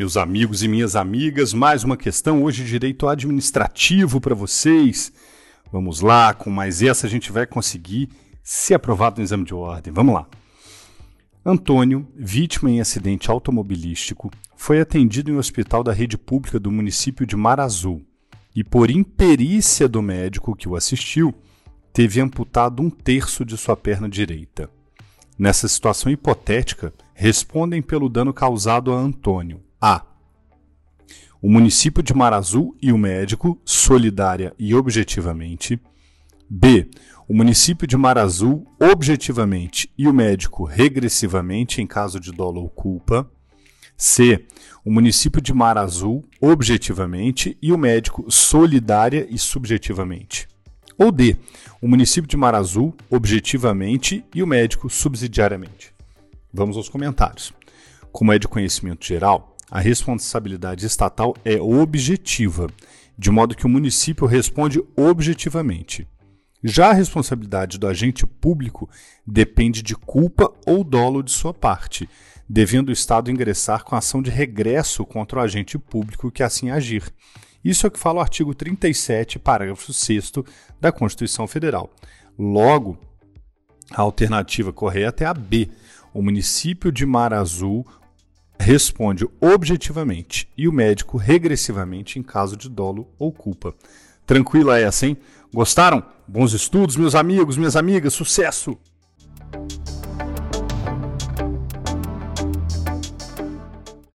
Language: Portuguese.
Meus amigos e minhas amigas, mais uma questão hoje direito administrativo para vocês. Vamos lá, com mais essa a gente vai conseguir ser aprovado no exame de ordem. Vamos lá. Antônio, vítima em acidente automobilístico, foi atendido em um hospital da rede pública do município de Mar Azul e, por imperícia do médico que o assistiu, teve amputado um terço de sua perna direita. Nessa situação hipotética, respondem pelo dano causado a Antônio. A. O município de Mar Azul e o médico, solidária e objetivamente. B. O município de Mar Azul, objetivamente, e o médico, regressivamente, em caso de dolo ou culpa. C. O município de Mar Azul, objetivamente, e o médico, solidária e subjetivamente. Ou D. O município de Mar Azul, objetivamente, e o médico, subsidiariamente. Vamos aos comentários. Como é de conhecimento geral, a responsabilidade estatal é objetiva, de modo que o município responde objetivamente. Já a responsabilidade do agente público depende de culpa ou dolo de sua parte, devendo o Estado ingressar com ação de regresso contra o agente público que assim agir. Isso é o que fala o artigo 37, parágrafo 6 da Constituição Federal. Logo, a alternativa correta é a B. O município de Mar Azul responde objetivamente e o médico regressivamente em caso de dolo ou culpa. Tranquila essa, hein? Gostaram? Bons estudos, meus amigos, minhas amigas, sucesso!